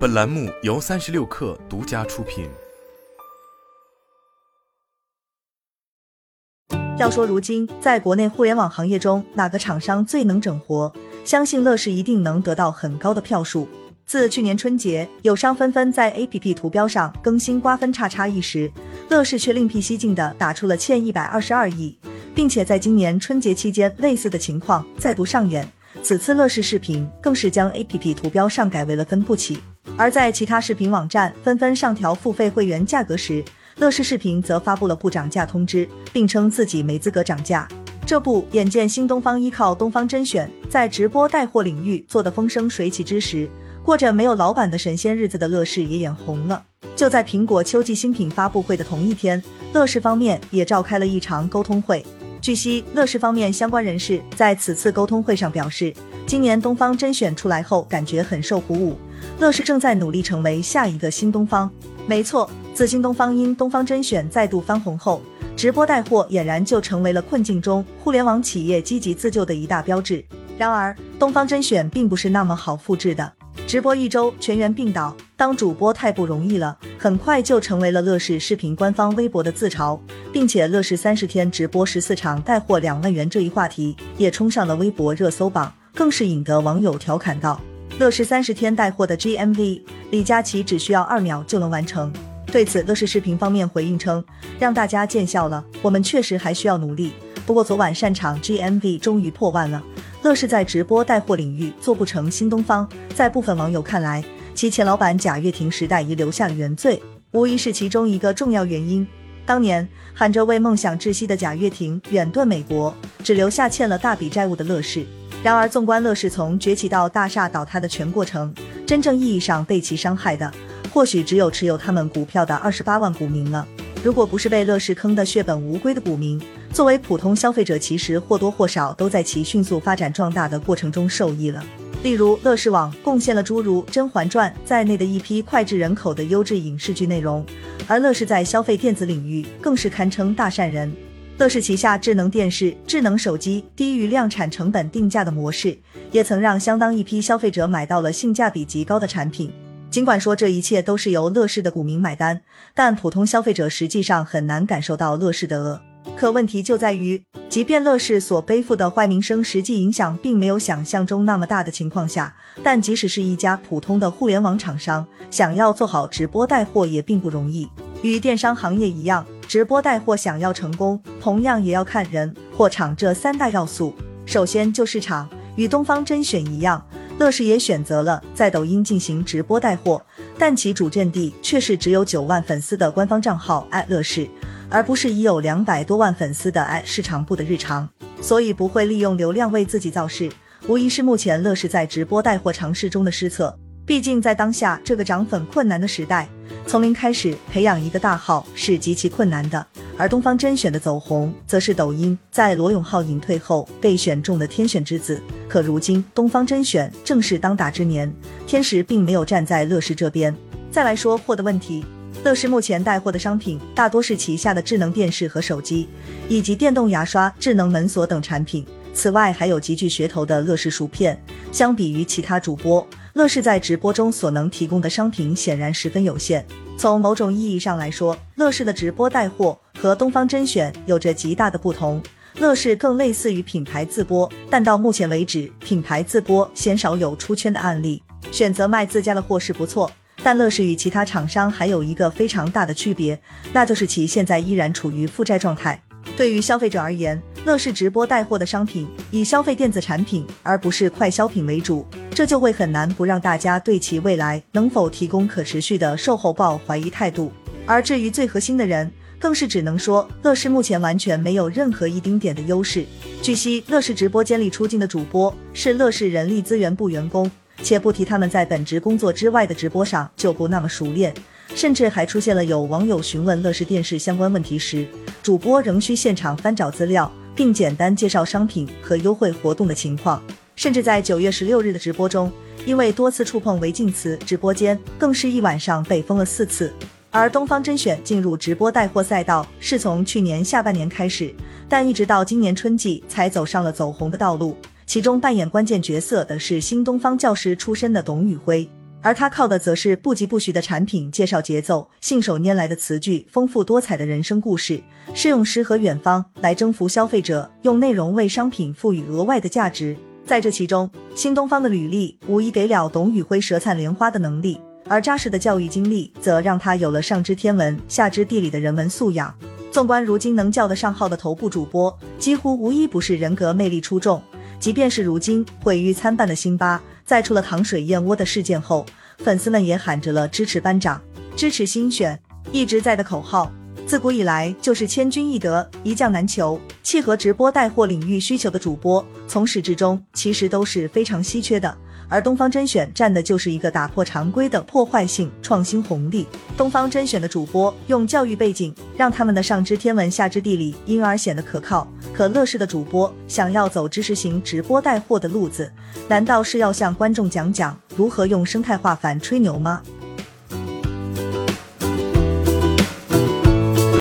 本栏目由三十六氪独家出品。要说如今在国内互联网行业中哪个厂商最能整活，相信乐视一定能得到很高的票数。自去年春节，友商纷纷在 APP 图标上更新瓜分差差异时，乐视却另辟蹊径的打出了欠一百二十二亿，并且在今年春节期间，类似的情况再度上演。此次乐视视频更是将 APP 图标上改为了分不起。而在其他视频网站纷纷上调付费会员价格时，乐视视频则发布了不涨价通知，并称自己没资格涨价。这不，眼见新东方依靠东方甄选在直播带货领域做得风生水起之时，过着没有老板的神仙日子的乐视也眼红了。就在苹果秋季新品发布会的同一天，乐视方面也召开了一场沟通会。据悉，乐视方面相关人士在此次沟通会上表示，今年东方甄选出来后，感觉很受鼓舞。乐视正在努力成为下一个新东方。没错，自新东方因东方甄选再度翻红后，直播带货俨然就成为了困境中互联网企业积极自救的一大标志。然而，东方甄选并不是那么好复制的。直播一周全员病倒，当主播太不容易了，很快就成为了乐视视频官方微博的自嘲，并且乐视三十天直播十四场带货两万元这一话题也冲上了微博热搜榜，更是引得网友调侃道：“乐视三十天带货的 GMV，李佳琦只需要二秒就能完成。”对此，乐视视频方面回应称：“让大家见笑了，我们确实还需要努力。不过昨晚擅场 GMV 终于破万了。”乐视在直播带货领域做不成新东方，在部分网友看来，其前老板贾跃亭时代遗留下的原罪，无疑是其中一个重要原因。当年喊着为梦想窒息的贾跃亭远遁美国，只留下欠了大笔债务的乐视。然而，纵观乐视从崛起到大厦倒塌的全过程，真正意义上被其伤害的，或许只有持有他们股票的二十八万股民了。如果不是被乐视坑得血本无归的股民，作为普通消费者，其实或多或少都在其迅速发展壮大的过程中受益了。例如，乐视网贡献了诸如《甄嬛传》在内的一批脍炙人口的优质影视剧内容，而乐视在消费电子领域更是堪称大善人。乐视旗下智能电视、智能手机低于量产成本定价的模式，也曾让相当一批消费者买到了性价比极高的产品。尽管说这一切都是由乐视的股民买单，但普通消费者实际上很难感受到乐视的恶。可问题就在于，即便乐视所背负的坏名声实际影响并没有想象中那么大的情况下，但即使是一家普通的互联网厂商，想要做好直播带货也并不容易。与电商行业一样，直播带货想要成功，同样也要看人、货、场这三大要素。首先就是场，与东方甄选一样。乐视也选择了在抖音进行直播带货，但其主阵地却是只有九万粉丝的官方账号爱乐视，而不是已有两百多万粉丝的市场部的日常，所以不会利用流量为自己造势，无疑是目前乐视在直播带货尝试中的失策。毕竟在当下这个涨粉困难的时代，从零开始培养一个大号是极其困难的。而东方甄选的走红，则是抖音在罗永浩隐退后被选中的天选之子。可如今东方甄选正是当打之年，天时并没有站在乐视这边。再来说货的问题，乐视目前带货的商品大多是旗下的智能电视和手机，以及电动牙刷、智能门锁等产品。此外，还有极具噱头的乐视薯片。相比于其他主播，乐视在直播中所能提供的商品显然十分有限。从某种意义上来说，乐视的直播带货和东方甄选有着极大的不同。乐视更类似于品牌自播，但到目前为止，品牌自播鲜少有出圈的案例。选择卖自家的货是不错，但乐视与其他厂商还有一个非常大的区别，那就是其现在依然处于负债状态。对于消费者而言，乐视直播带货的商品以消费电子产品而不是快消品为主，这就会很难不让大家对其未来能否提供可持续的售后抱怀疑态度。而至于最核心的人，更是只能说乐视目前完全没有任何一丁点的优势。据悉，乐视直播间里出镜的主播是乐视人力资源部员工，且不提他们在本职工作之外的直播上就不那么熟练。甚至还出现了有网友询问乐视电视相关问题时，主播仍需现场翻找资料，并简单介绍商品和优惠活动的情况。甚至在九月十六日的直播中，因为多次触碰违禁词，直播间更是一晚上被封了四次。而东方甄选进入直播带货赛道是从去年下半年开始，但一直到今年春季才走上了走红的道路。其中扮演关键角色的是新东方教师出身的董宇辉。而他靠的则是不疾不徐的产品介绍节奏，信手拈来的词句，丰富多彩的人生故事，是用诗和远方来征服消费者，用内容为商品赋予额外的价值。在这其中，新东方的履历无疑给了董宇辉舌灿莲花的能力，而扎实的教育经历则让他有了上知天文下知地理的人文素养。纵观如今能叫得上号的头部主播，几乎无一不是人格魅力出众。即便是如今毁誉参半的辛巴，在出了糖水燕窝的事件后，粉丝们也喊着了支持班长、支持新选一直在的口号。自古以来就是千军易得，一将难求，契合直播带货领域需求的主播，从始至终其实都是非常稀缺的。而东方甄选占的就是一个打破常规的破坏性创新红利。东方甄选的主播用教育背景，让他们的上知天文下知地理，因而显得可靠。可乐视的主播想要走知识型直播带货的路子，难道是要向观众讲讲如何用生态化反吹牛吗？